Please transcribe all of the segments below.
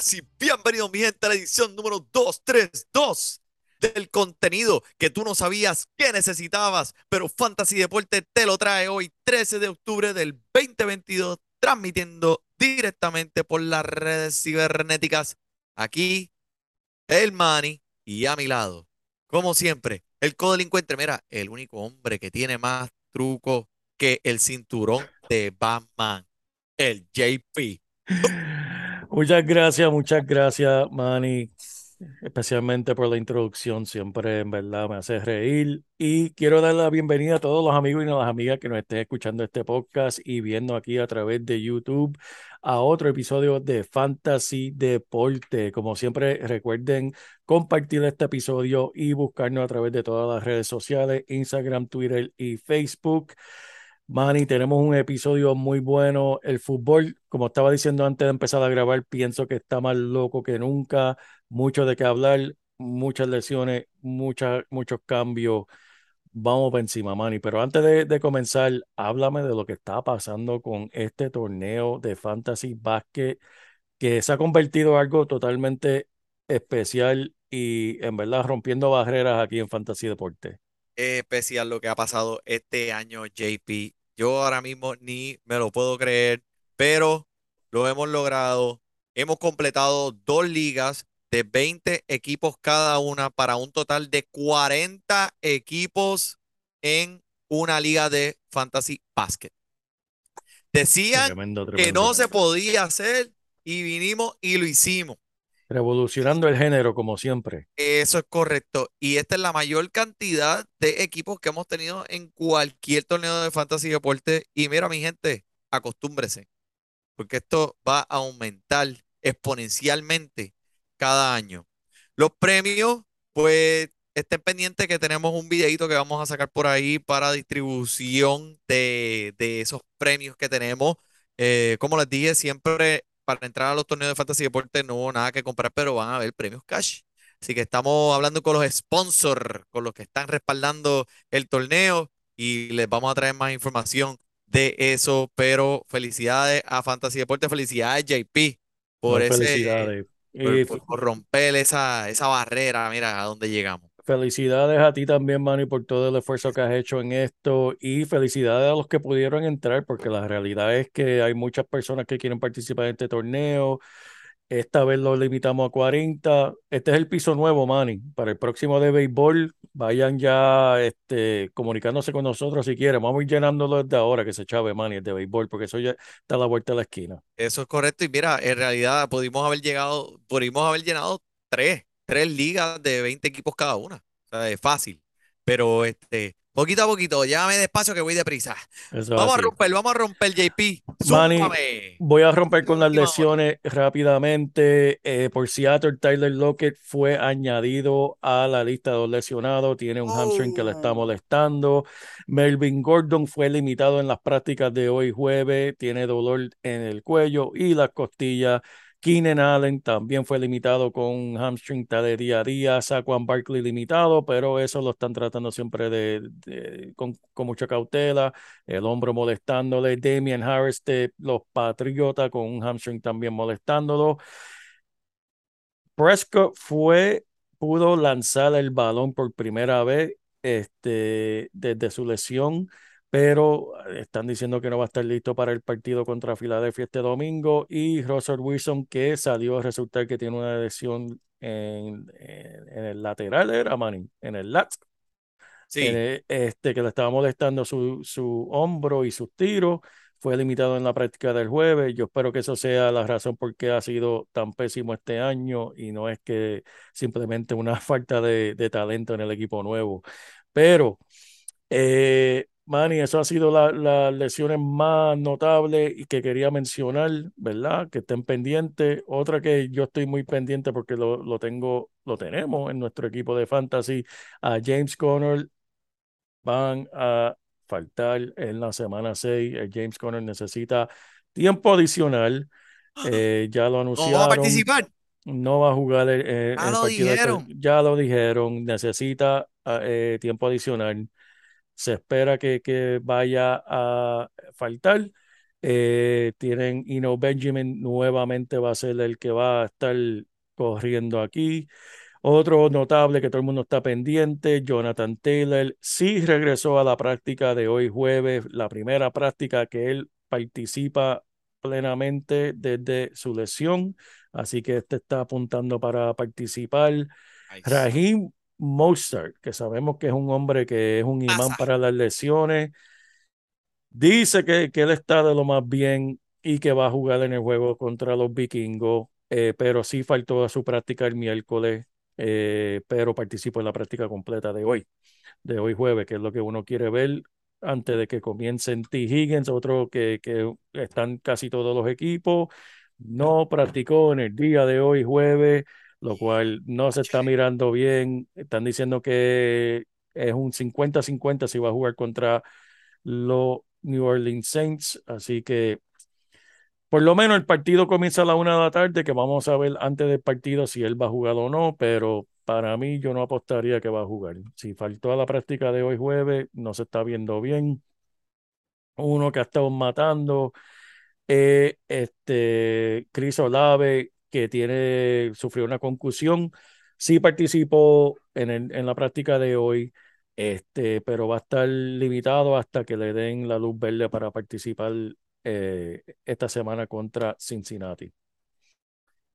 Buenas y bienvenidos, mi gente, a la edición número 232 del contenido que tú no sabías que necesitabas, pero Fantasy Deporte te lo trae hoy, 13 de octubre del 2022, transmitiendo directamente por las redes cibernéticas. Aquí, el Manny y a mi lado, como siempre, el codelincuente. Mira, el único hombre que tiene más truco que el cinturón de Batman, el JP. Muchas gracias, muchas gracias, Manny, especialmente por la introducción. Siempre, en verdad, me hace reír. Y quiero dar la bienvenida a todos los amigos y a las amigas que nos estén escuchando este podcast y viendo aquí a través de YouTube a otro episodio de Fantasy Deporte. Como siempre, recuerden compartir este episodio y buscarnos a través de todas las redes sociales, Instagram, Twitter y Facebook. Manny, tenemos un episodio muy bueno. El fútbol, como estaba diciendo antes de empezar a grabar, pienso que está más loco que nunca. Mucho de qué hablar, muchas lesiones, muchas, muchos cambios. Vamos por encima, Manny. Pero antes de, de comenzar, háblame de lo que está pasando con este torneo de Fantasy Basket, que se ha convertido en algo totalmente especial y en verdad rompiendo barreras aquí en Fantasy Deporte. especial lo que ha pasado este año, JP. Yo ahora mismo ni me lo puedo creer, pero lo hemos logrado. Hemos completado dos ligas de 20 equipos cada una para un total de 40 equipos en una liga de fantasy basket. Decían Tremendo, que no se podía hacer y vinimos y lo hicimos. Revolucionando el género, como siempre. Eso es correcto. Y esta es la mayor cantidad de equipos que hemos tenido en cualquier torneo de fantasy deporte. Y mira, mi gente, acostúmbrese, porque esto va a aumentar exponencialmente cada año. Los premios, pues estén pendientes que tenemos un videito que vamos a sacar por ahí para distribución de, de esos premios que tenemos. Eh, como les dije, siempre para entrar a los torneos de fantasy deporte no hubo nada que comprar, pero van a haber premios cash. Así que estamos hablando con los sponsors, con los que están respaldando el torneo y les vamos a traer más información de eso. Pero felicidades a Fantasy Deporte, felicidades JP por No, ese, felicidades. por, Y por- por romper esa, esa barrera, mira a dónde llegamos. Felicidades a ti también, Manny, por todo el esfuerzo que has hecho en esto y felicidades a los que pudieron entrar, porque la realidad es que hay muchas personas que quieren participar en este torneo. Esta vez lo limitamos a 40. Este es el piso nuevo, Manny. Para el próximo de béisbol, vayan ya este, comunicándose con nosotros si quieren. Vamos a ir llenándolo desde ahora que se chave, Manny, el de béisbol, porque eso ya está a la vuelta de la esquina. Eso es correcto. Y mira, en realidad pudimos haber llegado, pudimos haber llenado tres, tres ligas de 20 equipos cada una. O sea, es fácil. Pero este, poquito a poquito, llévame despacio que voy deprisa. Eso es Vamos a romper, vamos a romper, JP. Manny. Voy a romper con las lesiones rápidamente. Eh, por Seattle, Tyler Lockett fue añadido a la lista de los lesionados. Tiene un hamstring que le está Oh. molestando. Melvin Gordon fue limitado en las prácticas de hoy jueves. Tiene dolor en el cuello y las costillas. Keenan Allen también fue limitado con hamstring está de día a día. Saquon Barkley limitado, pero eso lo están tratando siempre de, con mucha cautela el hombro molestándole, Damian Harris de los Patriotas con un hamstring también molestándolo. Prescott fue, pudo lanzar el balón por primera vez este, desde su lesión, pero están diciendo que no va a estar listo para el partido contra Filadelfia este domingo. Y Russell Wilson, que salió a resultar que tiene una lesión en, en, en el lateral, era Manning, en el lat. Sí. Eh, este, que le estaba molestando su, su hombro y sus tiros. Fue limitado en la práctica del jueves. Yo espero que eso sea la razón por qué ha sido tan pésimo este año y no es que simplemente una falta de, de talento en el equipo nuevo. Pero eh, Manny, eso ha sido las la lesiones más notables y que quería mencionar, ¿verdad? Que estén pendientes. Otra que yo estoy muy pendiente porque lo, lo tengo, lo tenemos en nuestro equipo de fantasy, a James Conner van a faltar en la semana 6. El James Conner necesita tiempo adicional. Eh, ya lo ¿No anunciaron. va a participar? No va a jugar el, el- Ah, el lo partido. de- dijeron. ya lo dijeron. Necesita ah, eh, tiempo adicional. Se espera que, que vaya a faltar. Eh, tienen Ino Benjamin nuevamente va a ser el que va a estar corriendo aquí. Otro notable que todo el mundo está pendiente, Jonathan Taylor, sí regresó a la práctica de hoy jueves, la primera práctica que él participa plenamente desde su lesión, así que este está apuntando para participar. Ay, Raheem Mostert, que sabemos que es un hombre que es un imán Pasa. para las lesiones, dice que, que él está de lo más bien y que va a jugar en el juego contra los vikingos, eh, pero sí faltó a su práctica el miércoles, eh, pero participó en la práctica completa de hoy, de hoy jueves, que es lo que uno quiere ver antes de que comiencen T. Higgins, otro que, que están casi todos los equipos, no practicó en el día de hoy jueves, lo cual no se está mirando bien. Están diciendo que es un 50-50 si va a jugar contra los New Orleans Saints. Así que por lo menos el partido comienza a la una de la tarde, que vamos a ver antes del partido si él va a jugar o no, pero para mí yo no apostaría que va a jugar. Si faltó a la práctica de hoy jueves, no se está viendo bien. Uno que ha estado matando, eh, este Chris Olave, que tiene, sufrió una concusión, sí participó en, el- en la práctica de hoy, este, pero va a estar limitado hasta que le den la luz verde para participar eh, esta semana contra Cincinnati.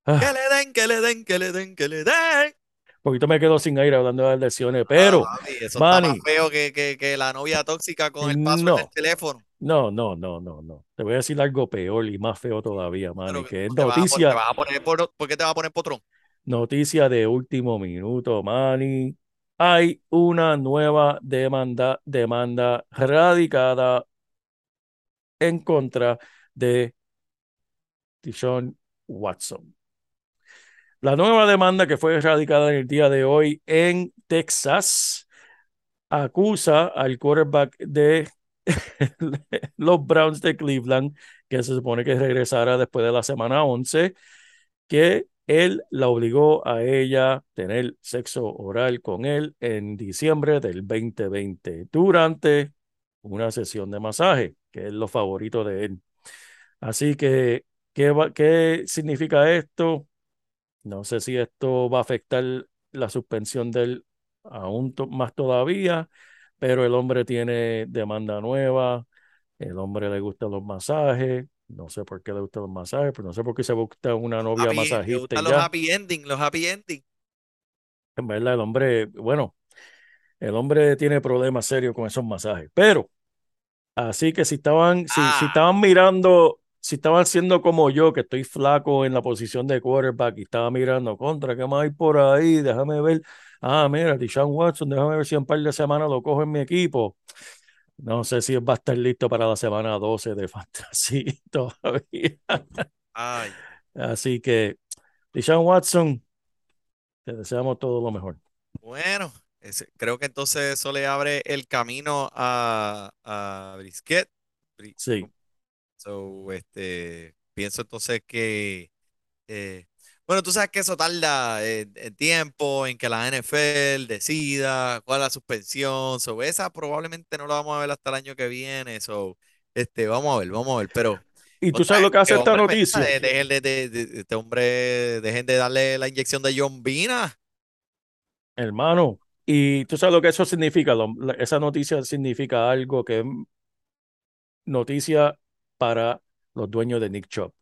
Ah, Que le den, que le den, que le den, que le den. poquito me quedo sin aire hablando de las lesiones, pero Ah, eso está Manny. más feo que, que, que la novia tóxica con el password No. del teléfono. No, no, no, no, no. Te voy a decir algo peor y más feo todavía, Manny, que es ¿por qué vas a pon- noticia. te vas a poner por, ¿por qué te vas a poner potrón? Noticia de último minuto, Manny. Hay una nueva demanda, demanda radicada en contra de Deshaun Watson. La nueva demanda que fue radicada en el día de hoy en Texas acusa al quarterback de los Browns de Cleveland, que se supone que regresara después de la semana 11, que él la obligó a ella tener sexo oral con él en diciembre del 2020 durante una sesión de masaje, que es lo favorito de él. Así que, ¿qué, va- qué significa esto? No sé si esto va a afectar la suspensión de él aún más todavía, pero el hombre tiene demanda nueva, el hombre le gustan los masajes, no sé por qué le gustan los masajes, pero no sé por qué se busca una novia Happy- le masajista y gustan los happy ending, los happy ending. En verdad, el hombre, bueno, el hombre tiene problemas serios con esos masajes, pero así que si estaban, si, si Ah. estaban mirando, si estaban siendo como yo, que estoy flaco en la posición de quarterback y estaba mirando contra, ¿qué más hay por ahí? Déjame ver. Ah, mira, Deshaun Watson, déjame ver si en un par de semanas lo cojo en mi equipo. No sé si va a estar listo para la semana 12 de Fantasy todavía. Ay, Así que, Deshaun Watson, te deseamos todo lo mejor. bueno, creo que entonces eso le abre el camino a, a Brisket. Sí. So, este, pienso entonces que, eh, bueno, tú sabes que eso tarda eh, en tiempo en que la NFL decida cuál es la suspensión. So, esa probablemente no la vamos a ver hasta el año que viene. So, este, vamos a ver, vamos a ver. Pero, ¿Y tú sabes lo que hace que esta noticia? de- dejen de, de- de- este hombre, dejen de darle la inyección de John Vina. Hermano, y tú sabes lo que eso significa, Lo- la- esa noticia significa algo que es noticia para los dueños de Nick Chubb.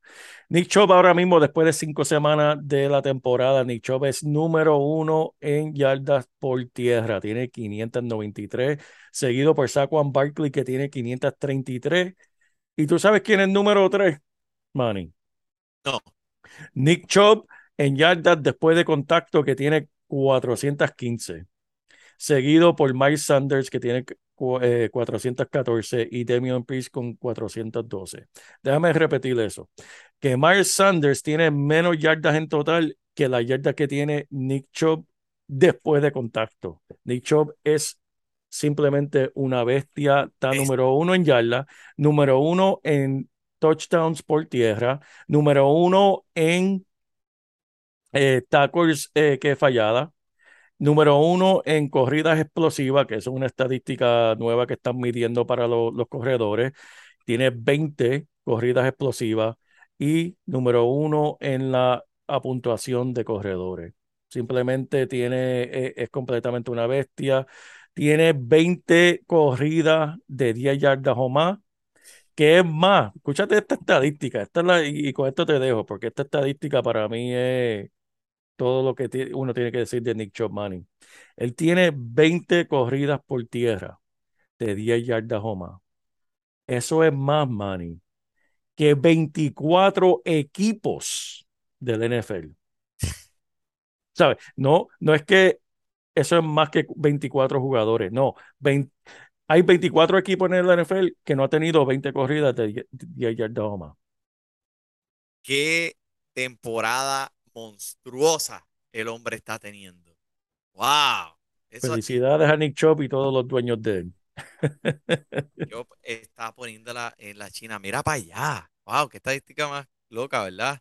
Nick Chubb ahora mismo, después de cinco semanas de la temporada, Nick Chubb es número uno en yardas por tierra, tiene 593, seguido por Saquon Barkley que tiene 533. ¿Y tú sabes quién es número tres, Manny? No. Nick Chubb en yardas después de contacto que tiene 415, seguido por Mike Sanders que tiene eh, 414 y Damian Pierce con 412. Déjame repetir eso, que Miles Sanders tiene menos yardas en total que las yardas que tiene Nick Chubb después de contacto. Nick Chubb es simplemente una bestia, está Es- número uno en yardas, número uno en touchdowns por tierra, número uno en eh, tackles eh, que fallada, número uno en corridas explosivas, que es una estadística nueva que están midiendo para lo- los corredores, tiene 20 corridas explosivas y número uno en la puntuación de corredores. Simplemente tiene, eh, es completamente una bestia. Tiene 20 corridas de 10 yardas o más, que es más. Escúchate esta estadística, esta es la, y con esto te dejo, porque esta estadística para mí es todo lo que uno tiene que decir de Nick Chubb Manning. Él tiene 20 corridas por tierra de 10 yardas o más. Eso es más, Manning, que 24 equipos del NFL. ¿Sabes? No, no es que eso es más que 24 jugadores. No, 20 hay 24 equipos en el NFL que no han tenido 20 corridas de 10 10 yardas o más. Qué temporada monstruosa el hombre está teniendo. ¡Wow! Eso Felicidades a Nick Chubb y todos los dueños de él. yo estaba poniéndola en la China. Mira para allá. ¡Wow! Qué estadística más loca, ¿verdad?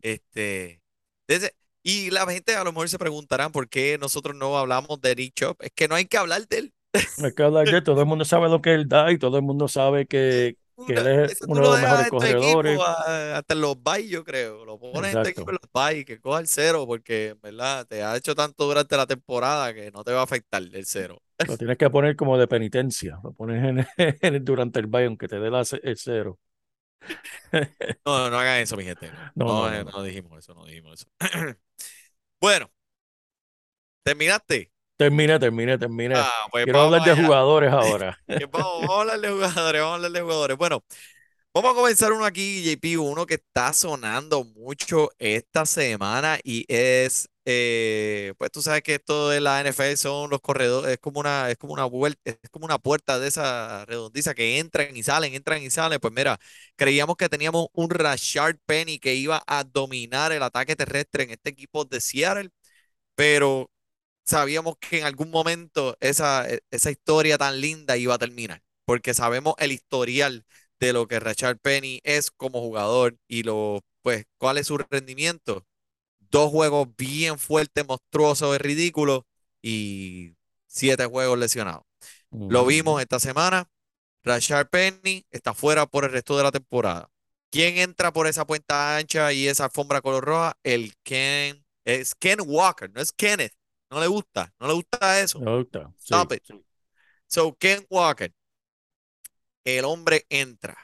Este. desde- y la gente a lo mejor se preguntarán por qué nosotros no hablamos de Nick Chubb. Es que no hay que hablar de él. Me queda hablar de él, todo el mundo sabe lo que él da y todo el mundo sabe que, que él es eso tú uno lo de los dejas mejores corredores. a- hasta en los bye, yo creo. Lo pones en tu equipo en los bye, que coja el cero, porque, en ¿verdad? Te ha hecho tanto durante la temporada que no te va a afectar el cero. Lo tienes que poner como de penitencia. Lo pones en, en- durante el bye, aunque te dé la el cero. No, no hagan eso, mi gente. No, no, no, no no. dijimos eso, no dijimos eso. Bueno, ¿terminaste? Terminé, terminé, terminé. Ah, pues Quiero hablar de jugadores ahora. Vamos, vamos a hablar de jugadores, vamos a hablar de jugadores. Bueno, vamos a comenzar uno aquí, JP, uno que está sonando mucho esta semana y es, eh, pues tú sabes que esto de la NFL son los corredores, es como una, es como una vuelta, es como una puerta de esa redondiza que entran y salen, entran y salen. Pues mira, creíamos que teníamos un Rashard Penny que iba a dominar el ataque terrestre en este equipo de Seattle, pero sabíamos que en algún momento esa, e- esa historia tan linda iba a terminar, porque sabemos el historial de lo que Rashard Penny es como jugador y lo, pues, cuál es su rendimiento. Dos juegos bien fuertes, monstruosos y ridículos y siete juegos lesionados. Lo vimos esta semana. Rashard Penny está fuera por el resto de la temporada. ¿Quién entra por esa puerta ancha y esa alfombra color roja? El Ken, es Ken Walker, no es Kenneth. No le gusta, no le gusta eso. Me gusta. Sí, Stop it. So, Ken Walker, el hombre entra.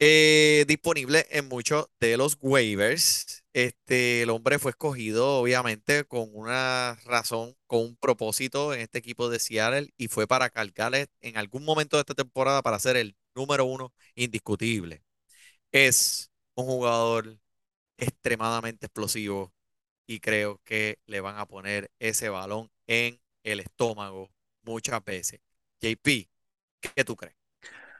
Eh, disponible en muchos de los waivers. Este, el hombre fue escogido, obviamente, con una razón, con un propósito en este equipo de Seattle y fue para cargarle en algún momento de esta temporada para ser el número uno indiscutible. Es un jugador extremadamente explosivo y creo que le van a poner ese balón en el estómago muchas veces. JP, ¿qué tú crees?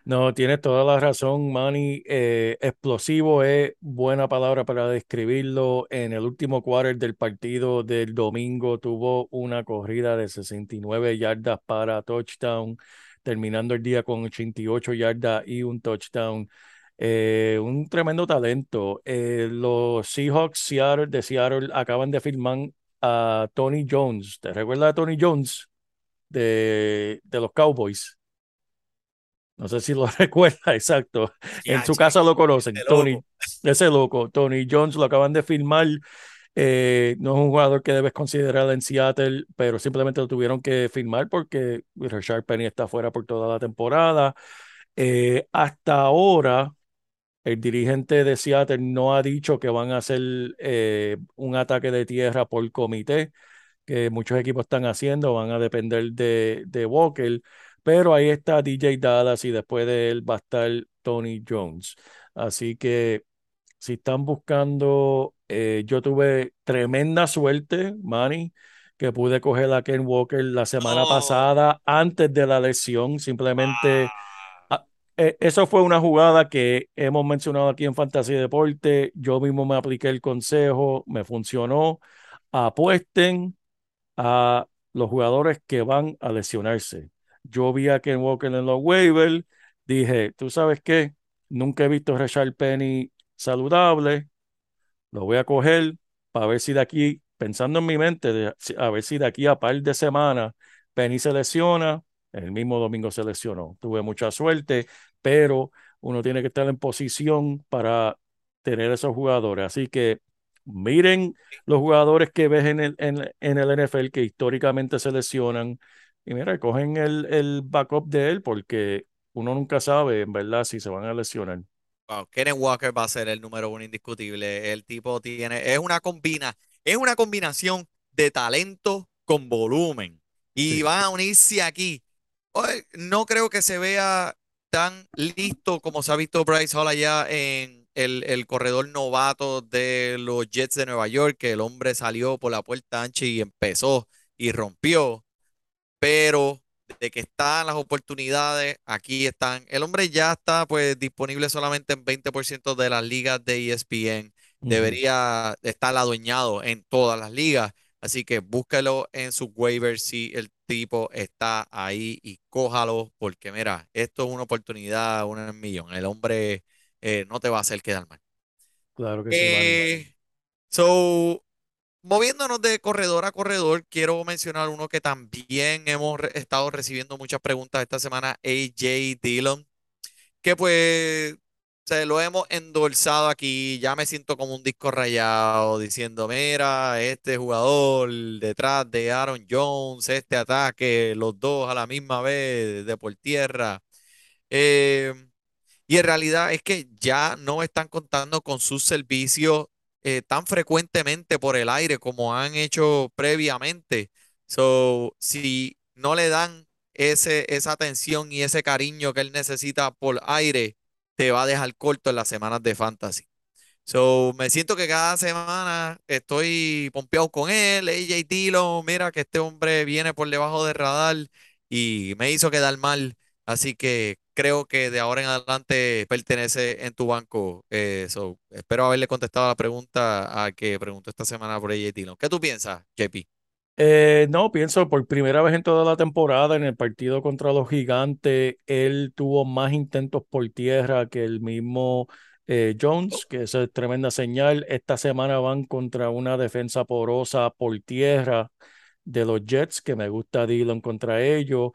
No, tienes toda la razón, Manny. Eh, explosivo es buena palabra para describirlo. En el último quarter del partido del domingo tuvo una corrida de 69 yardas para touchdown, terminando el día con 88 yardas y un touchdown. Eh, un tremendo talento. Eh, los Seahawks Seattle, de Seattle acaban de firmar a Tony Jones. ¿Te recuerdas de Tony Jones de, de los Cowboys? No sé si lo recuerda, exacto. En su casa lo conocen. ese Tony, loco. ese loco, Tony Jones lo acaban de firmar. Eh, no es un jugador que debes considerar en Seattle, pero simplemente lo tuvieron que firmar porque Richard Penny está fuera por toda la temporada. Eh, hasta ahora, el dirigente de Seattle no ha dicho que van a hacer eh, un ataque de tierra por comité, que muchos equipos están haciendo, van a depender de, de Walker, pero ahí está DJ Dallas y después de él va a estar Tony Jones. Así que si están buscando, eh, yo tuve tremenda suerte, Manny, que pude coger a Ken Walker la semana No. pasada antes de la lesión. Simplemente, ah, eh, eso fue una jugada que hemos mencionado aquí en Fantasy Deporte. Yo mismo me apliqué el consejo, me funcionó. Apuesten a los jugadores que van a lesionarse. Yo vi a Ken Walker en los waivers, dije, ¿tú sabes qué? Nunca he visto a Rashard Penny saludable, lo voy a coger para ver si de aquí, pensando en mi mente, a ver si de aquí a par de semanas Penny se lesiona, el mismo domingo se lesionó. Tuve mucha suerte, pero uno tiene que estar en posición para tener esos jugadores. Así que miren los jugadores que ves en el, en, en el NFL que históricamente se lesionan y mira, cogen el, el backup de él porque uno nunca sabe en verdad si se van a lesionar. Wow, Kenneth Walker va a ser el número uno indiscutible. El tipo tiene, es una combina, es una combinación de talento con volumen. Y Sí. van a unirse aquí. No creo que se vea tan listo como se ha visto Bryce Hall allá en el, el corredor novato de los Jets de Nueva York, que el hombre salió por la puerta ancha y empezó y rompió pero de que están las oportunidades, aquí están. El hombre ya está pues disponible solamente en 20% de las ligas de ESPN. Debería estar adueñado en todas las ligas. Así que búsquelo en sus waivers si el tipo está ahí y cójalo, porque mira, esto es una oportunidad, una en un millón. El hombre eh, no te va a hacer quedar mal. Claro que sí, Manny. Eh, so, moviéndonos de corredor a corredor, quiero mencionar uno que también hemos re- estado recibiendo muchas preguntas esta semana, AJ Dillon, que pues se lo hemos endulzado aquí. Ya me siento como un disco rayado diciendo, mira, este jugador detrás de Aaron Jones, este ataque, los dos a la misma vez de por tierra. Eh, y en realidad es que ya no están contando con sus servicios eh, tan frecuentemente por el aire como han hecho previamente. So, si no le dan ese, esa atención y ese cariño que él necesita por aire, te va a dejar corto en las semanas de fantasy. So, me siento que cada semana estoy pompeado con él, AJ Dillon, mira que este hombre viene por debajo del radar y me hizo quedar mal. Así que creo que de ahora en adelante pertenece en tu banco. Eh, so, espero haberle contestado la pregunta a que preguntó esta semana por AJ Dillon. ¿Qué tú piensas, JP? Eh, no, pienso por primera vez en toda la temporada en el partido contra los gigantes, él tuvo más intentos por tierra que el mismo eh, Jones, que eso es tremenda señal. Esta semana van contra una defensa porosa por tierra de los Jets, que me gusta Dillon contra ellos.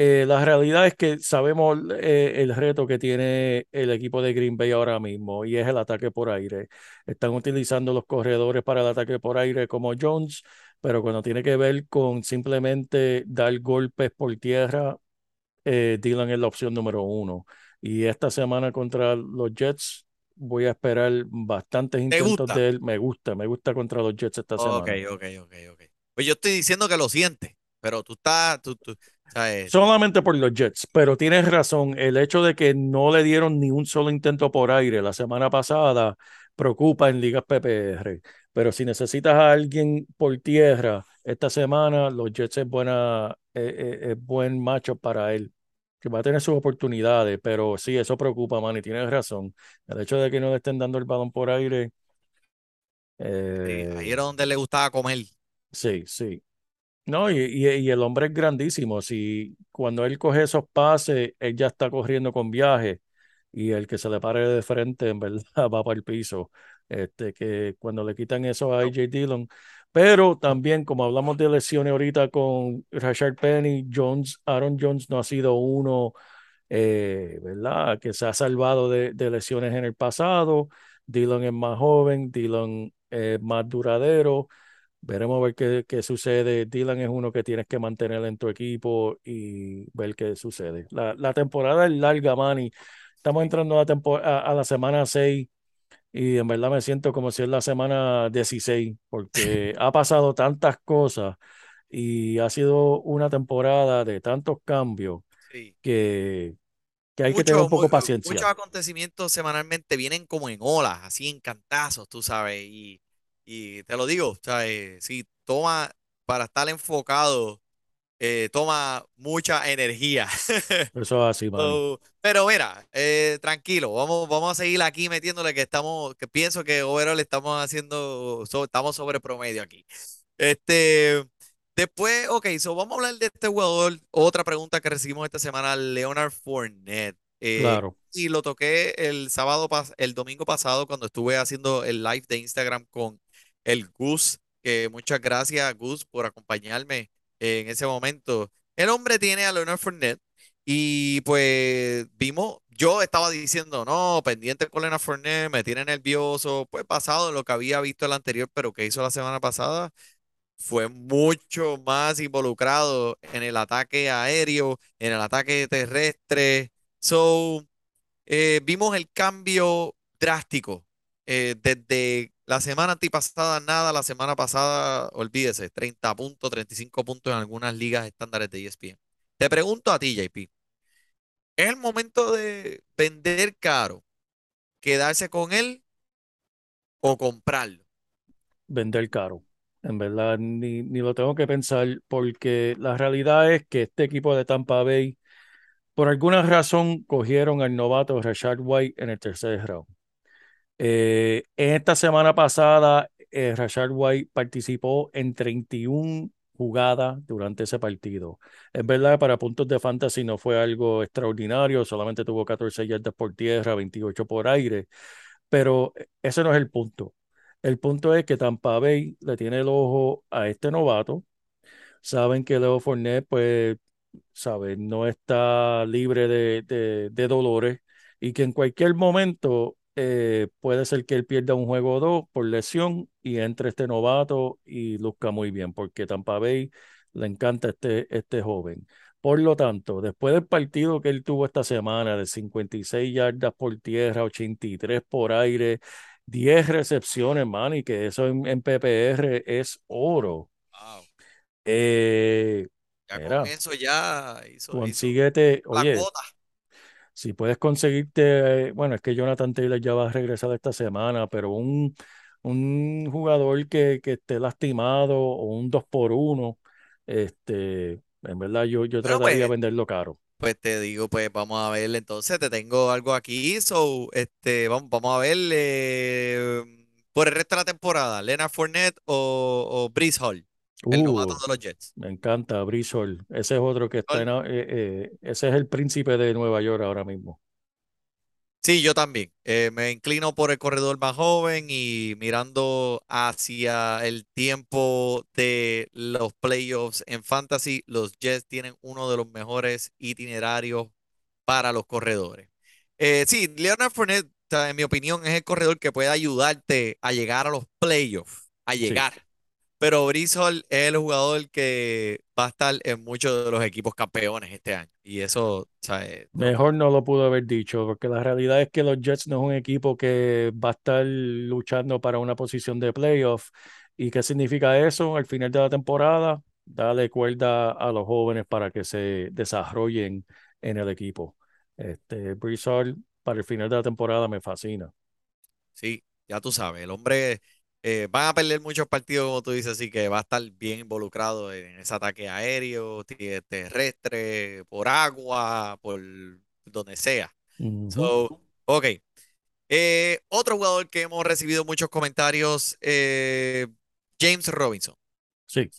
Eh, la realidad es que sabemos eh, el reto que tiene el equipo de Green Bay ahora mismo y es el ataque por aire. Están utilizando los corredores para el ataque por aire como Jones, pero cuando tiene que ver con simplemente dar golpes por tierra, eh, Dylan es la opción número uno. Y esta semana contra los Jets voy a esperar bastantes ¿Te intentos de él. Me gusta, me gusta contra los Jets esta Ok, semana. ok, ok, ok. Pues yo estoy diciendo que lo sientes, pero tú estás, tú, tú, ¿sabes? Solamente por los Jets, pero tienes razón, el hecho de que no le dieron ni un solo intento por aire la semana pasada preocupa en ligas PPR. Pero si necesitas a alguien por tierra esta semana, los Jets es buena, eh, eh, es buen macho para él, que va a tener sus oportunidades, pero sí, eso preocupa, man, y tienes razón. El hecho de que no le estén dando el balón por aire, Sí, ahí eh, era donde le gustaba comer. sí, sí. No, y, y- el hombre es grandísimo. Si cuando él coge esos pases, él ya está corriendo con viaje y el que se le pare de frente, en verdad, va para el piso. Este, que cuando le quitan eso a AJ Dillon. Pero también, como hablamos de lesiones ahorita con Rashard Penny, Jones, Aaron Jones no ha sido uno, eh, ¿verdad? Que se ha salvado de, de lesiones en el pasado. Dillon es más joven, Dillon es más duradero. Veremos a ver qué, qué sucede. Dylan es uno que tienes que mantener en tu equipo y ver qué sucede. La, la temporada es larga, Manny. Estamos entrando a, tempo- a, a la semana 6 y en verdad me siento como si es la semana 16 porque ha pasado tantas cosas y ha sido una temporada de tantos cambios Sí. que, que hay que Mucho- tener un poco de paciencia. Muchos acontecimientos semanalmente vienen como en olas, así en cantazos, tú sabes. Y, y te lo digo, ¿sabes? Sí, toma, para estar enfocado, eh, toma mucha energía. Eso es así. So, pero mira, eh, tranquilo, vamos, vamos a seguir aquí metiéndole que estamos, que pienso que overall estamos haciendo, so- estamos sobre promedio aquí. Este, después, ok, so vamos a hablar de este jugador. Otra pregunta que recibimos esta semana, Leonard Fournette. Eh, Claro. y lo toqué el sábado, el domingo pasado cuando estuve haciendo el live de Instagram con el Gus. Que muchas gracias, Gus, por acompañarme en ese momento. El hombre tiene a Leonard Fournette y pues vimos, yo estaba diciendo, no, pendiente con Leonard Fournette, me tiene nervioso, pues basado en lo que había visto el anterior, pero que hizo la semana pasada, fue mucho más involucrado en el ataque aéreo, en el ataque terrestre. So, eh, vimos el cambio drástico. eh, desde la semana antipasada, nada, la semana pasada, olvídese, 30 puntos, 35 puntos en algunas ligas estándares de ESPN. Te pregunto a ti, JP, ¿es el momento de vender caro, quedarse con él o comprarlo? vender caro. En verdad, ni, ni lo tengo que pensar porque la realidad es que este equipo de Tampa Bay, por alguna razón, cogieron al novato Rashad White en el tercer round. Eh, esta semana pasada, eh, Rashad White participó en 31 jugadas durante ese partido. Es verdad que para puntos de fantasy no fue algo extraordinario, solamente tuvo 14 yardas por tierra, 28 por aire, pero ese no es el punto. El punto es que Tampa Bay le tiene el ojo a este novato. Saben que Leo Fournette, pues, sabe, no está libre de- de dolores y que en cualquier momento eh, puede ser que él pierda un juego o dos por lesión y entre este novato y luzca muy bien, porque Tampa Bay le encanta este, este joven. Por lo tanto, después del partido que él tuvo esta semana de 56 yardas por tierra, 83 por aire, 10 recepciones, man, y que eso en, en PPR es oro. Wow, Eh, ya mira, con eso ya hizo, hizo consíguete, la cuota. Si puedes conseguirte, bueno, es que Jonathan Taylor ya va a regresar esta semana, pero un, un jugador que, que esté lastimado o un 2 por 1 este, en verdad yo, yo Pero trataría de pues, venderlo caro. Pues te digo, pues vamos a ver, entonces te tengo algo aquí, so, este, vamos, vamos a ver eh, por el resto de la temporada, Leonard Fournette o, o Hall, el novato Uh, de los Jets. me encanta, Brisol. Ese es otro que está en, eh, eh, ese es el príncipe de Nueva York ahora mismo. Sí, yo también. Eh, me inclino por el corredor más joven y mirando hacia el tiempo de los playoffs en fantasy, los Jets tienen uno de los mejores itinerarios para los corredores. Eh, sí, Leonard Fournette, en mi opinión, es el corredor que puede ayudarte a llegar a los playoffs, a Sí, llegar. Pero Hall es el jugador que va a estar en muchos de los equipos campeones este año. Y eso, no- mejor no lo pudo haber dicho, porque la realidad es que los Jets no es un equipo que va a estar luchando para una posición de playoff. ¿Y qué significa eso? Al final de la temporada, dale cuerda a los jóvenes para que se desarrollen en el equipo. Este, para el final de la temporada me fascina. Sí, ya tú sabes, el hombre eh, van a perder muchos partidos, como tú dices, así que va a estar bien involucrado en ese ataque aéreo, terrestre, por agua, por donde sea. So, ok. Eh, otro jugador que hemos recibido muchos comentarios, eh, James Robinson. Sí,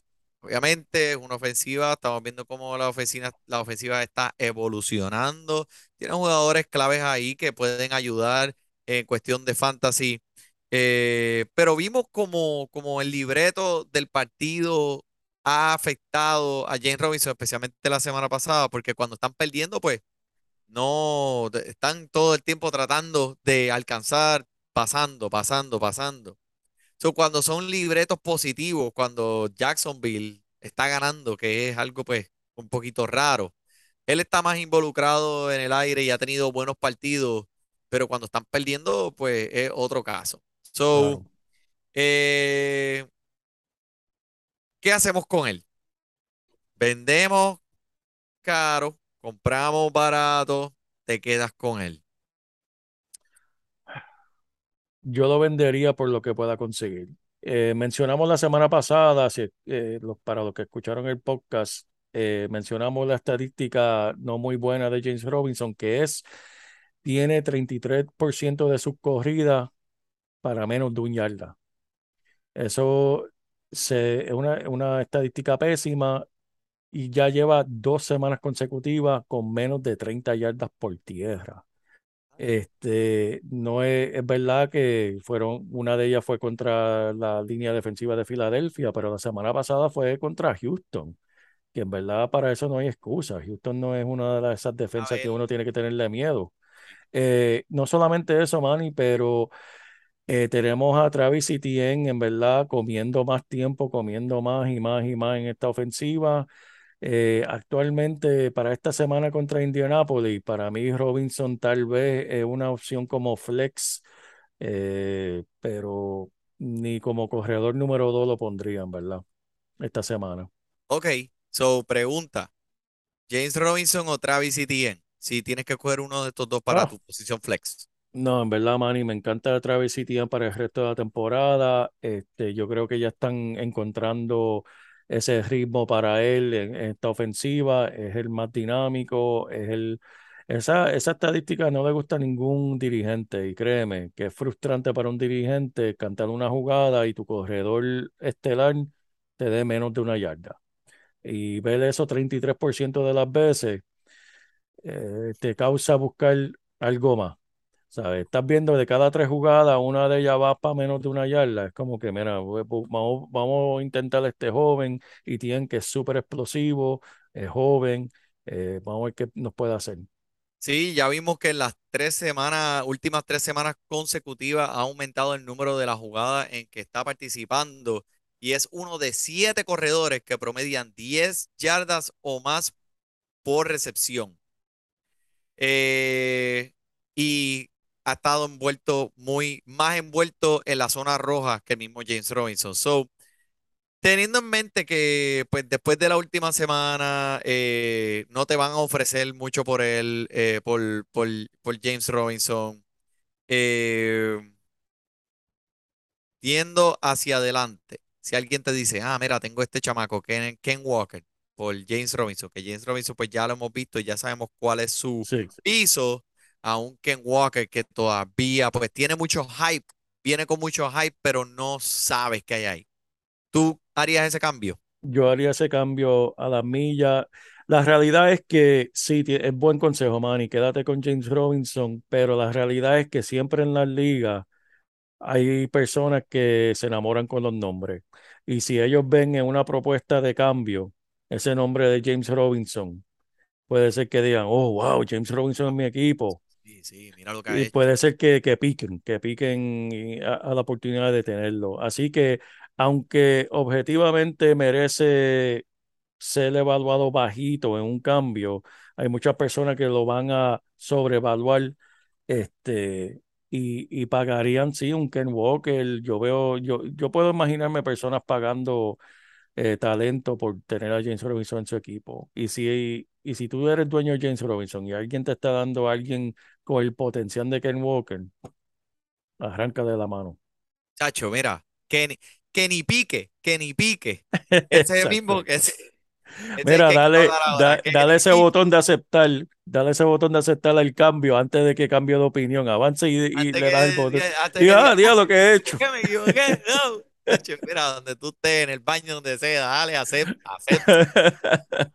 Obviamente es una ofensiva, estamos viendo cómo la ofensiva, la ofensiva está evolucionando. Tienen jugadores claves ahí que pueden ayudar en cuestión de fantasy. Eh, pero vimos como, como el libreto del partido ha afectado a James Robinson, especialmente la semana pasada, porque cuando están perdiendo, pues no están todo el tiempo tratando de alcanzar, pasando, pasando, pasando. So, cuando son libretos positivos, cuando Jacksonville está ganando, que es algo pues un poquito raro, él está más involucrado en el aire y ha tenido buenos partidos, pero cuando están perdiendo, pues es otro caso. So, eh, ¿qué hacemos con él? Vendemos caro, compramos barato, te quedas con él. Yo lo vendería por lo que pueda conseguir. Eh, mencionamos la semana pasada, si, eh, los- para los que escucharon el podcast, eh, mencionamos la estadística no muy buena de James Robinson, que es, tiene 33% de sus corridas para menos de un yarda. Eso se- es una, una estadística pésima y ya lleva dos semanas consecutivas con menos de 30 yardas por tierra. Este, no es, es verdad que fueron, una de ellas fue contra la línea defensiva de Filadelfia, pero la semana pasada fue contra Houston, que en verdad para eso no hay excusa. Houston no es una de las- esas defensas que uno tiene que tenerle miedo. Eh, no solamente eso, Manny, pero eh, tenemos a Travis Etienne en verdad comiendo más tiempo, comiendo más y más y más en esta ofensiva. Eh, actualmente, para esta semana contra Indianapolis, para mí Robinson tal vez es una opción como flex, eh, pero ni como corredor número dos lo pondrían, ¿verdad? Esta semana. Ok, so pregunta, James Robinson o Travis Etienne, si tienes que coger uno de estos dos para Ah. tu posición flex. No, en verdad, Manny, me encanta Travis Etienne para el resto de la temporada. Este, yo creo que ya están encontrando ese ritmo para él en esta ofensiva. Es el más dinámico, es el... Esa, esa estadística no le gusta a ningún dirigente y créeme que es frustrante para un dirigente cantar una jugada y tu corredor estelar te dé menos de una yarda. Y ver eso 33% de las veces eh, te causa buscar algo más. ¿Sabes? Estás viendo de cada tres jugadas, una de ellas va para menos de una yarda. Es como que, mira, vamos, vamos a intentar a este joven y tienen que es súper explosivo, es joven. eh, vamos a ver qué nos puede hacer. Sí, ya vimos que en las tres semanas, últimas tres semanas consecutivas ha aumentado el número de las jugadas en que está participando y es uno de siete corredores que promedian 10 yardas o más por recepción. Eh, y ha estado envuelto muy, más envuelto en la zona roja que el mismo James Robinson. So, teniendo en mente que pues después de la última semana eh, no te van a ofrecer mucho por él, eh, por, por, por James Robinson, eh, yendo hacia adelante, si alguien te dice, ah, mira, tengo este chamaco, Ken, Ken Walker, por James Robinson, que James Robinson pues ya lo hemos visto, ya sabemos cuál es su Sí, piso a un Ken Walker que todavía pues tiene mucho hype, viene con mucho hype, pero no sabes qué hay ahí. ¿Tú harías ese cambio? yo haría ese cambio a la milla. La realidad es que sí, es buen consejo, Manny, quédate con James Robinson, pero la realidad es que siempre en las ligas hay personas que se enamoran con los nombres. Y si ellos ven en una propuesta de cambio ese nombre de James Robinson, puede ser que digan, oh, wow, James Robinson es mi equipo. Sí, sí, mira lo que ha Y hecho. puede ser que, que piquen, que piquen a la oportunidad de tenerlo. Así que, aunque objetivamente merece ser evaluado bajito en un cambio, hay muchas personas que lo van a sobrevaluar este, y, y pagarían, sí, un Ken Walker. Yo veo, yo, yo puedo imaginarme personas pagando eh, talento por tener a James Robinson en su equipo. Y si, y si tú eres dueño de James Robinson y alguien te está dando a alguien con el potencial de Ken Walker, arranca de la mano. Chacho, mira, que ni, que ni pique, que ni pique. Ese mismo, ese, ese Mira, que dale, da- que dale ese pique. botón de aceptar, dale ese botón de aceptar el cambio antes de que cambie de opinión. Avance y, le das el que, botón. diga- que ah, diga lo que he hecho. ¿qué me equivoqué? No. Mira, donde tú estés, en el baño, donde sea, dale, acepta, acepta.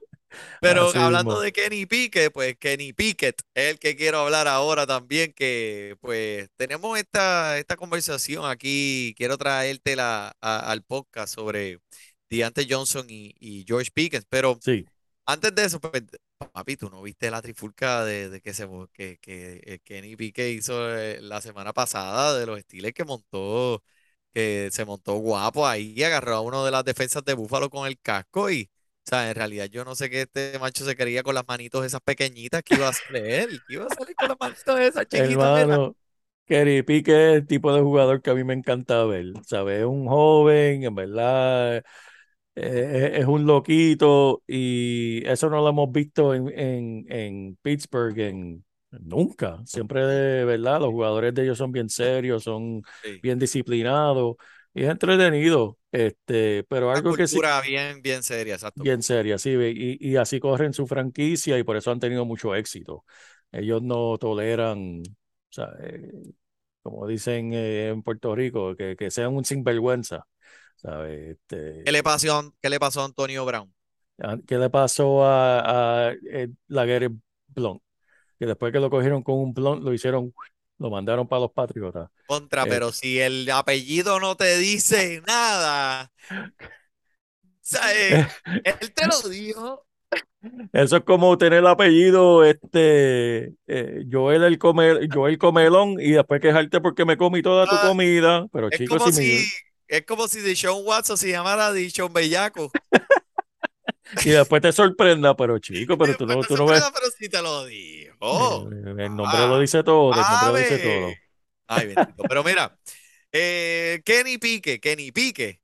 Pero Así hablando mismo. de Kenny Pickett, pues Kenny Pickett es el que quiero hablar ahora también, que pues tenemos esta, esta conversación aquí, quiero traértela a- al podcast sobre Deante Johnson y, y George Pickens, pero Sí, antes de eso, pues, papi, tú no viste la trifulca de, de que, se, que, que eh, Kenny Pickett hizo eh, la semana pasada de los Steelers que montó que se montó guapo ahí y agarró a uno de las defensas de Búfalo con el casco y, o sea, en realidad yo no sé qué este macho se quería con las manitos esas pequeñitas que iba a hacer él, que iba a salir con las manitos esas chiquitas. Hermano, Kenny Pique es el tipo de jugador que a mí me encanta ver, ¿sabes? Es un joven, en verdad, eh, es, es un loquito y eso no lo hemos visto en, en, en Pittsburgh en, nunca. Siempre, de verdad, los jugadores de ellos son bien serios, son Sí. bien disciplinados y es entretenido, este, pero Una algo que sí, bien, bien seria, exacto. bien seria, sí, y, y así corren su franquicia y por eso han tenido mucho éxito. Ellos no toleran, o sea, eh, como dicen eh, en Puerto Rico, que, que sean un sinvergüenza, ¿sabes? Este, ¿Qué le pasó, a- qué le pasó a Antonio Brown? ¿Qué le pasó a, a eh, Laguerre Blunt? Que después que lo cogieron con un blunt, lo hicieron, lo mandaron para los Patriotas. Contra, Eh, pero si el apellido no te dice nada, o sea, eh, él te lo dijo. Eso es como tener el apellido este, eh, Joel, el come, Joel Comelón y después quejarte porque me comí toda tu Ah, comida. Pero Es chicos, como si me- es como si Deshaun Watson se llamara Deshaun Bellaco. y después te sorprenda, pero chico, pero tú no, tú no ves. pero si te lo dijo. Eh, el nombre lo dice todo, el nombre lo dice todo. Ay, bendito. Pero mira, eh, Kenny Pique, Kenny Pique,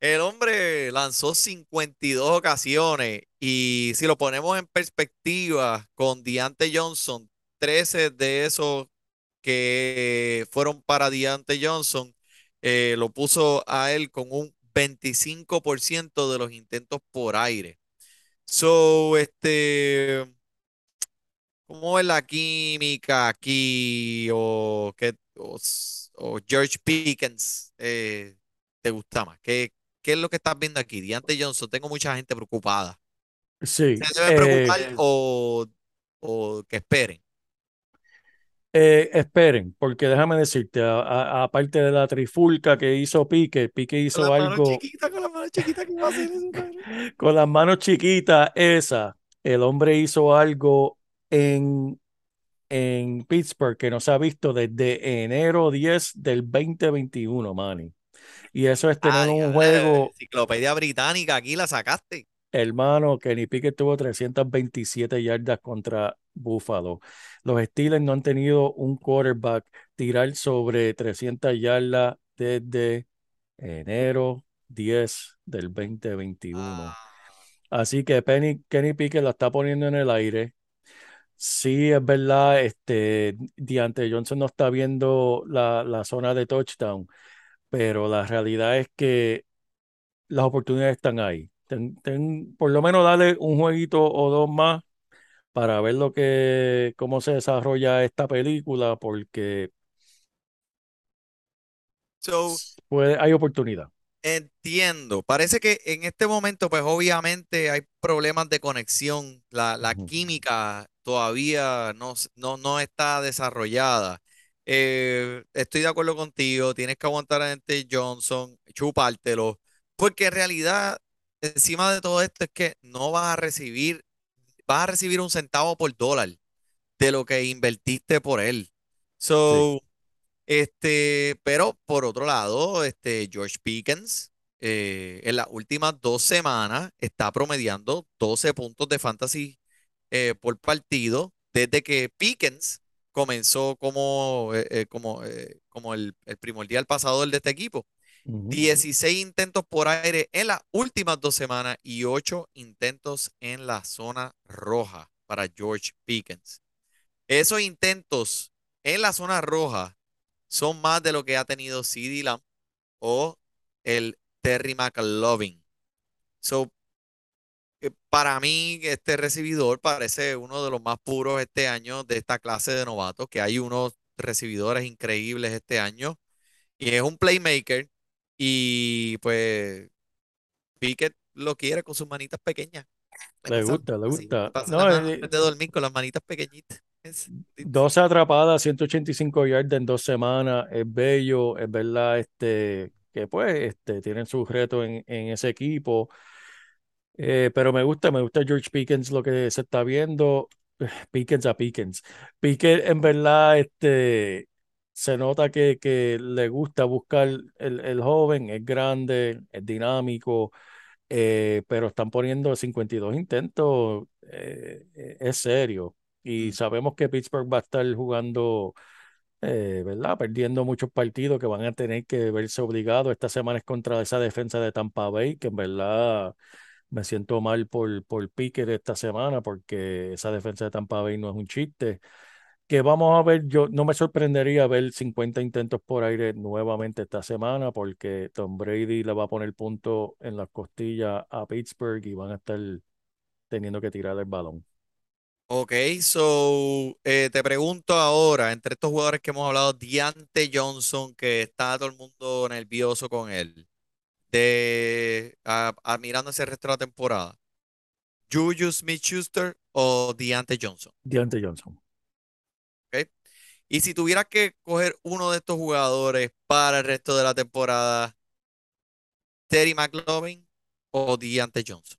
el hombre lanzó 52 ocasiones y si lo ponemos en perspectiva con Deante Johnson, 13 de esos que fueron para Deante Johnson, eh, lo puso a él con un 25% de los intentos por aire. So, este, ¿cómo es la química aquí? O, qué, o, George Pickens, eh, ¿te gusta más? ¿Qué, qué es lo que estás viendo aquí? Deante Johnson, tengo mucha gente preocupada. Sí, ¿Se debe preocupar eh, o, o que esperen? Eh, esperen, porque déjame decirte, aparte de la trifulca que hizo Pique, Pique hizo algo con las manos chiquitas, con las manos chiquitas, esa, el hombre hizo algo en, en Pittsburgh que no se ha visto desde enero 10 del 2021, Manny. Y eso es tener Ay, un juego, enciclopedia británica, aquí la sacaste. Hermano, Kenny Pickett tuvo 327 yardas contra Buffalo. Los Steelers no han tenido un quarterback tirar sobre 300 yardas desde enero 10 del 2021. Ah, Así que Penny, Kenny Pickett la está poniendo en el aire. Sí, es verdad, este, Deante Johnson no está viendo la, la zona de touchdown, pero la realidad es que las oportunidades están ahí. Ten- ten- por lo menos dale un jueguito o dos más para ver lo que, cómo se desarrolla esta película, porque so, puede, hay oportunidad. Entiendo. Parece que en este momento, pues obviamente hay problemas de conexión. La, la química todavía no, no, no está desarrollada. Eh, estoy de acuerdo contigo. Tienes que aguantar a gente Johnson, chupártelo. Porque en realidad, encima de todo esto, es que no vas a recibir, vas a recibir un centavo por dólar de lo que invertiste por él. Sí. So, este, pero por otro lado, este George Pickens eh, en las últimas dos semanas está promediando 12 puntos de fantasy eh, por partido desde que Pickens comenzó como, eh, eh, como, eh, como el, el primordial pasador de este equipo. Ujú. 16 intentos por aire en las últimas dos semanas y 8 intentos en la zona roja para George Pickens. Esos intentos en la zona roja son más de lo que ha tenido CeeDee Lamb o el Terry McLovin. So, eh, para mí, este recibidor parece uno de los más puros este año de esta clase de novatos, que hay unos recibidores increíbles este año, y es un playmaker, y pues Pickett lo quiere con sus manitas pequeñas. Le gusta, le gusta. pasa No, eh, antes de dormir con las manitas pequeñitas. Es- 12 atrapadas, 185 yardas en dos semanas, es bello, es verdad, este, que pues, este, tienen su reto en, en ese equipo. Eh, pero me gusta, me gusta George Pickens lo que se está viendo. Pickens a Pickens. Pickens, en verdad, este, se nota que, que le gusta buscar el, el joven, es grande, es dinámico, eh, pero están poniendo 52 intentos, eh, eh, es serio. Y Mm. sabemos que Pittsburgh va a estar jugando, eh, ¿verdad? Perdiendo muchos partidos que van a tener que verse obligados. Esta semana es contra esa defensa de Tampa Bay, que en verdad me siento mal por, por Pickett esta semana, porque esa defensa de Tampa Bay no es un chiste que vamos a ver, yo no me sorprendería ver 50 intentos por aire nuevamente esta semana porque Tom Brady le va a poner punto en las costillas a Pittsburgh y van a estar teniendo que tirar el balón. Ok, so eh, te pregunto ahora, entre estos jugadores que hemos hablado, Deante Johnson, que está todo el mundo nervioso con él, de a- admirando ese resto de la temporada, Juju Smith-Schuster o Deante Johnson, Deontay Johnson. Y si tuvieras que coger uno de estos jugadores para el resto de la temporada, Terry McLaurin o Deante Johnson.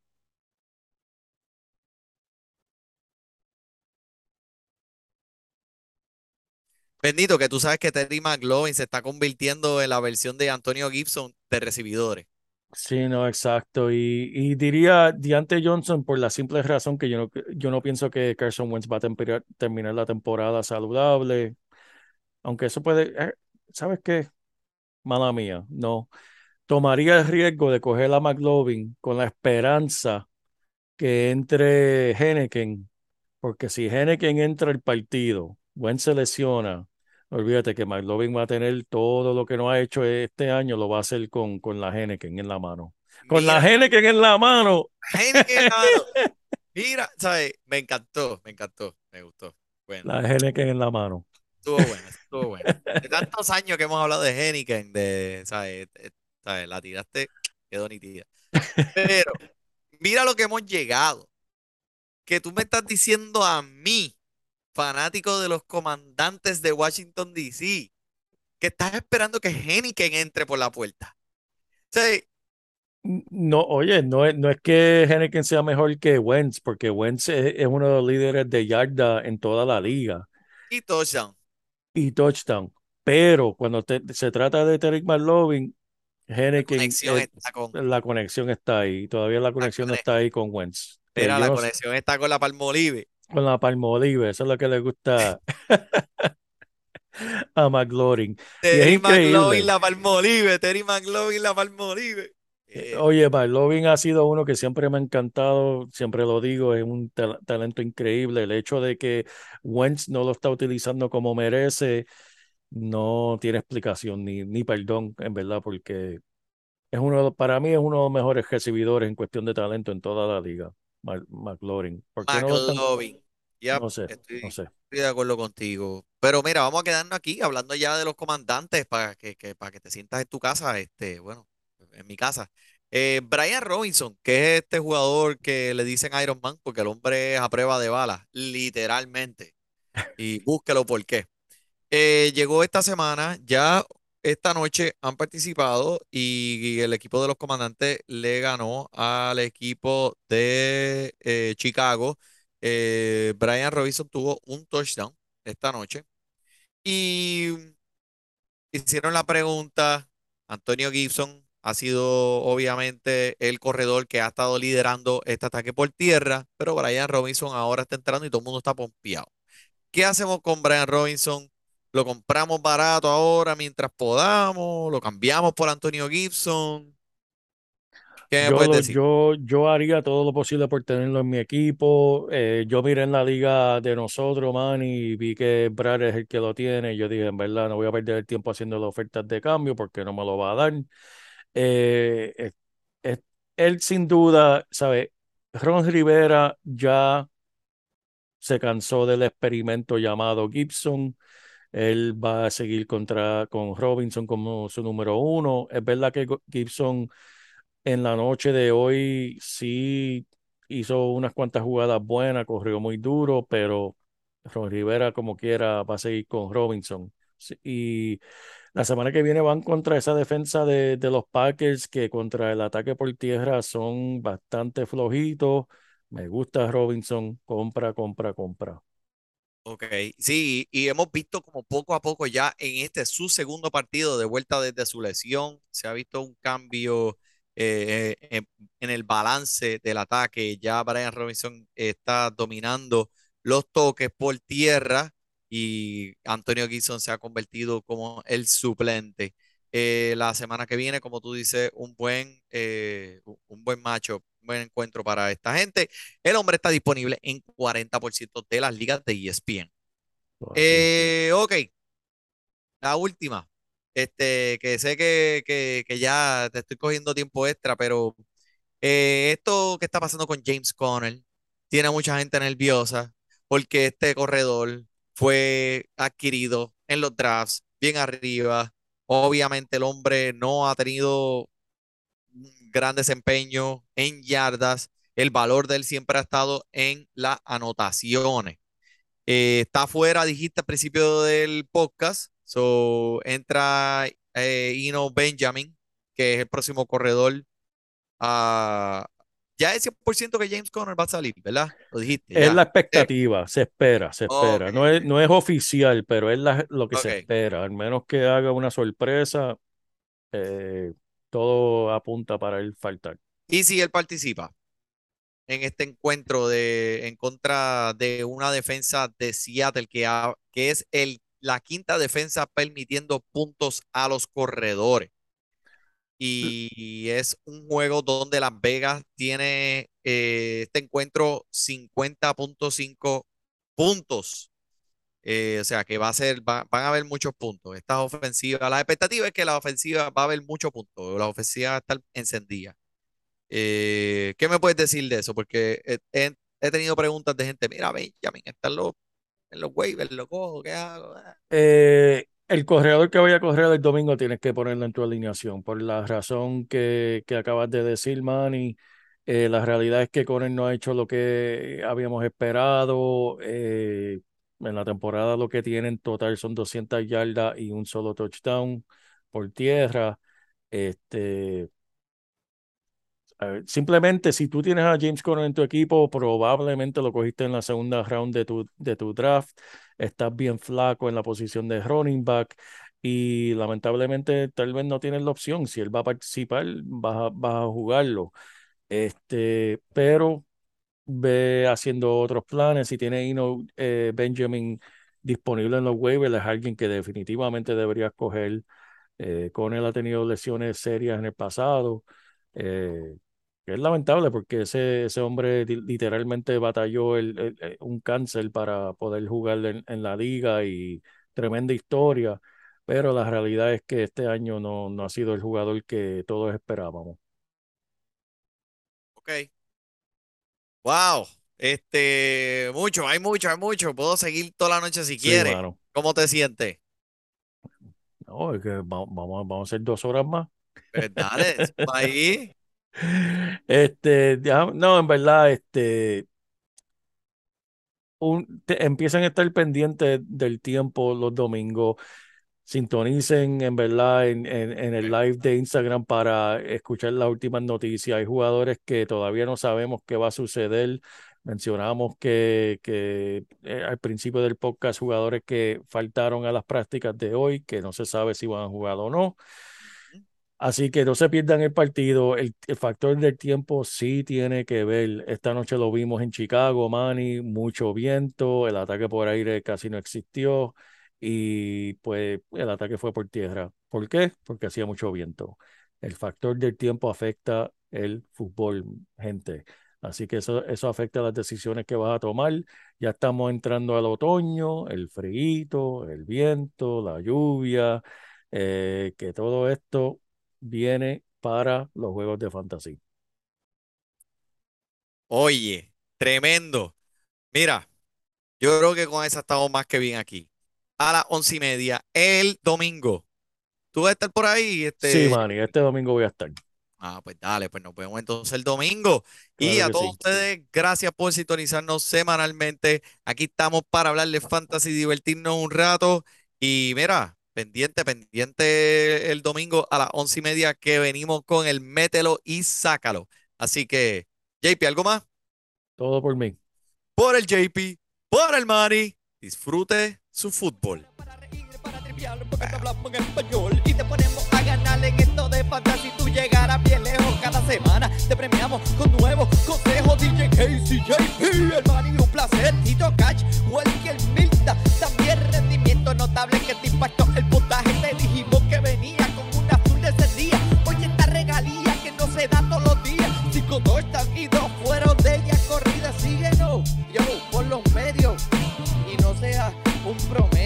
Bendito, que tú sabes que Terry McLaurin se está convirtiendo en la versión de Antonio Gibson de recibidores. Sí, no, exacto. Y, diría Deontay Johnson por la simple razón que yo no, yo no pienso que Carson Wentz va a terminar la temporada saludable. Aunque eso puede, eh, ¿sabes qué? Mala mía, no. Tomaría el riesgo de coger a McLovin con la esperanza que entre Henneken, porque si Henneken entra al partido, Wentz se lesiona, olvídate que McLovin va a tener todo lo que no ha hecho este año, lo va a hacer con, con la Henneken en la mano. Con la Henneken en la mano. Heineken, mano. Mira, ¿sabes? Me encantó, me encantó, me gustó. Bueno, La Henneken en la mano. Estuvo bueno, estuvo bueno. De tantos años que hemos hablado de Heineken, de, ¿sabes? Eh, ¿sabes? La tiraste, quedó nítida. Pero, mira lo que hemos llegado. Que tú me estás diciendo a mí, fanático de los comandantes de Washington, D.C., que estás esperando que Heineken entre por la puerta. O sea, No, oye, no es, no es que Henneken sea mejor que Wentz, porque Wentz es, es uno de los líderes de yarda en toda la liga. y touchdown. Y touchdown. Pero cuando te- se trata de Terry McLaurin, La Henneken, conexión eh, está con. la conexión está ahí. Todavía la conexión no conexión. está ahí con Wentz. Mira, yo la conexión está con la Palmolive. con la Palmolive, eso es lo que le gusta a McLaurin. Terry. McLovin, la Palmolive. Terry McLovin, la Palmolive. Eh, Oye, McLaurin ha sido uno que siempre me ha encantado, siempre lo digo, es un tal- talento increíble. El hecho de que Wentz no lo está utilizando como merece, no tiene explicación ni, ni perdón, en verdad, porque es uno, para mí es uno de los mejores recibidores en cuestión de talento en toda la liga, McLaurin. ¿Por qué no lo están- McLovin. Ya, No sé, estoy, no sé. estoy de acuerdo contigo. Pero mira, vamos a quedarnos aquí hablando ya de los comandantes para que, que- para que te sientas en tu casa, este, bueno, en mi casa. Eh, Brian Robinson, que es este jugador que le dicen Iron Man, porque el hombre es a prueba de balas, literalmente. Y búsquelo por qué. Eh, llegó esta semana, ya esta noche han participado y el equipo de los comandantes le ganó al equipo de eh, Chicago. Brian Robinson tuvo un touchdown esta noche y hicieron la pregunta. Antonio Gibson ha sido obviamente el corredor que ha estado liderando este ataque por tierra, pero Brian Robinson ahora está entrando y todo el mundo está pompeado. ¿Qué hacemos con Brian Robinson? ¿Lo compramos barato ahora mientras podamos? ¿Lo cambiamos por Antonio Gibson? ¿Qué me Yo, puedes decir? yo, yo haría todo lo posible por tenerlo en mi equipo. Eh, yo miré en la liga de nosotros, man, y vi que Brad es el que lo tiene. Yo dije, en verdad, no voy a perder el tiempo haciendo las ofertas de cambio porque no me lo va a dar. Eh, es- es- él sin duda, ¿sabe? Ron Rivera ya se cansó del experimento llamado Gibson. Él va a seguir contra, con Robinson como su número uno. Es verdad que Gibson en la noche de hoy sí hizo unas cuantas jugadas buenas, corrió muy duro, pero Ron Rivera como quiera va a seguir con Robinson. Y la semana que viene van contra esa defensa de, de los Packers que contra el ataque por tierra son bastante flojitos. Me gusta Robinson, compra, compra, compra. Ok, sí, y hemos visto como poco a poco ya en este su segundo partido de vuelta desde su lesión, se ha visto un cambio eh, eh, en, en el balance del ataque. Ya Brian Robinson está dominando los toques por tierra y Antonio Gibson se ha convertido como el suplente. Eh, la semana que viene, como tú dices, un buen, eh, un buen macho, un buen encuentro para esta gente. El hombre está disponible en 40% de las ligas de ESPN. Eh, ok, la última. Este, que sé que, que, que ya te estoy cogiendo tiempo extra, pero eh, esto que está pasando con James Conner tiene a mucha gente nerviosa porque este corredor fue adquirido en los drafts bien arriba. Obviamente el hombre no ha tenido gran desempeño en yardas. El valor de él siempre ha estado en las anotaciones. Eh, está fuera, dijiste al principio del podcast. So, entra eh, Ino Benjamin, que es el próximo corredor. Ah, ya es 100% que James Conner va a salir, ¿verdad? Lo dijiste. Es ya. la expectativa, se espera, se espera. No es, no es oficial, pero es la- lo que se espera. Al menos que haga una sorpresa, eh, todo apunta para él faltar. Y si él participa en este encuentro de, en contra de una defensa de Seattle que, ha- que es el, la quinta defensa permitiendo puntos a los corredores. Y es un juego donde Las Vegas tiene eh, este encuentro 50.5 puntos. Eh, o sea que va a ser, va- van a haber muchos puntos. Estas ofensivas, la expectativa es que la ofensiva va a haber muchos puntos. La ofensiva va a estar encendida. Eh, ¿qué me puedes decir de eso? Porque he, he- he tenido preguntas de gente, mira, Benjamin, está en los, en los waivers, lo cojo, ¿qué hago? El corredor que vaya a correr el domingo tienes que ponerlo en tu alineación por la razón que, acabas de decir, Manny. Eh, la realidad es que Conner no ha hecho lo que habíamos esperado. Eh, en la temporada lo que tiene en total son 200 yardas y un solo touchdown por tierra. Este, simplemente si tú tienes a James Conner en tu equipo, probablemente lo cogiste en la segunda round de tu draft. Estás bien flaco en la posición de running back y lamentablemente tal vez no tienes la opción. Si él va a participar, vas a, jugarlo. Este, pero ve haciendo otros planes. Si tiene Eno, eh, Benjamin disponible en los waivers, es alguien que definitivamente deberías coger. Eh, con él ha tenido lesiones serias en el pasado. Eh, que es lamentable porque ese, ese hombre li- literalmente batalló el, el- el- un cáncer para poder jugar en, en la liga y tremenda historia. Pero la realidad es que este año no, no ha sido el jugador que todos esperábamos. ok. Wow. Este, mucho, hay mucho, hay mucho. Puedo seguir toda la noche si Sí, quieres. mano. ¿Cómo te sientes? No, es que va- vamos, vamos a hacer dos horas más. Pues dale, ahí. Este, no, en verdad, este, un, empiezan a estar pendientes del tiempo los domingos. Sintonicen en verdad en, en, en el live de Instagram para escuchar las últimas noticias. Hay jugadores que todavía no sabemos qué va a suceder. Mencionamos que, que eh, al principio del podcast jugadores que faltaron a las prácticas de hoy, que no se sabe si van a jugar o no. Así que no se pierdan el partido. El, factor del tiempo sí tiene que ver. Esta noche lo vimos en Chicago, Manny, mucho viento, el ataque por aire casi no existió y pues el ataque fue por tierra. ¿Por qué? Porque hacía mucho viento. El factor del tiempo afecta el fútbol, gente. Así que eso, eso afecta las decisiones que vas a tomar. Ya estamos entrando al otoño, el frío, el viento, la lluvia, eh, que todo esto viene para los juegos de fantasía. Oye, tremendo. Mira, yo creo que con esa estamos más que bien aquí. A las once y media, el domingo. ¿Tú vas a estar por ahí? Sí, Este, Manny, este domingo voy a estar. Ah, pues dale, pues nos vemos entonces el domingo. Y a todos sí. ustedes, gracias por sintonizarnos semanalmente. Aquí estamos para hablar de fantasy, divertirnos un rato. Y mira, pendiente, pendiente el domingo a las once y media que venimos con el mételo y sácalo. Así que, JP, ¿algo más? Todo por mí. Por el JP, por el Manny. Disfrute su fútbol. Para reír, para triviar, porque te hablamos en español y te ponemos a ganar en esto de fantasy. Tú llegarás bien lejos cada semana. Te premiamos con nuevos consejos. DJ Casey, JP, el Manny, un placer. Tito Cash, Welker Milta. También notable que te impactó el potaje. Te dijimos que venía con un azul de ese día. Oye, esta regalía que no se da todos los días. Cinco, dos, y dos fueron de ella corrida. Síguenos, yo, por los medios. Y no seas un promedio.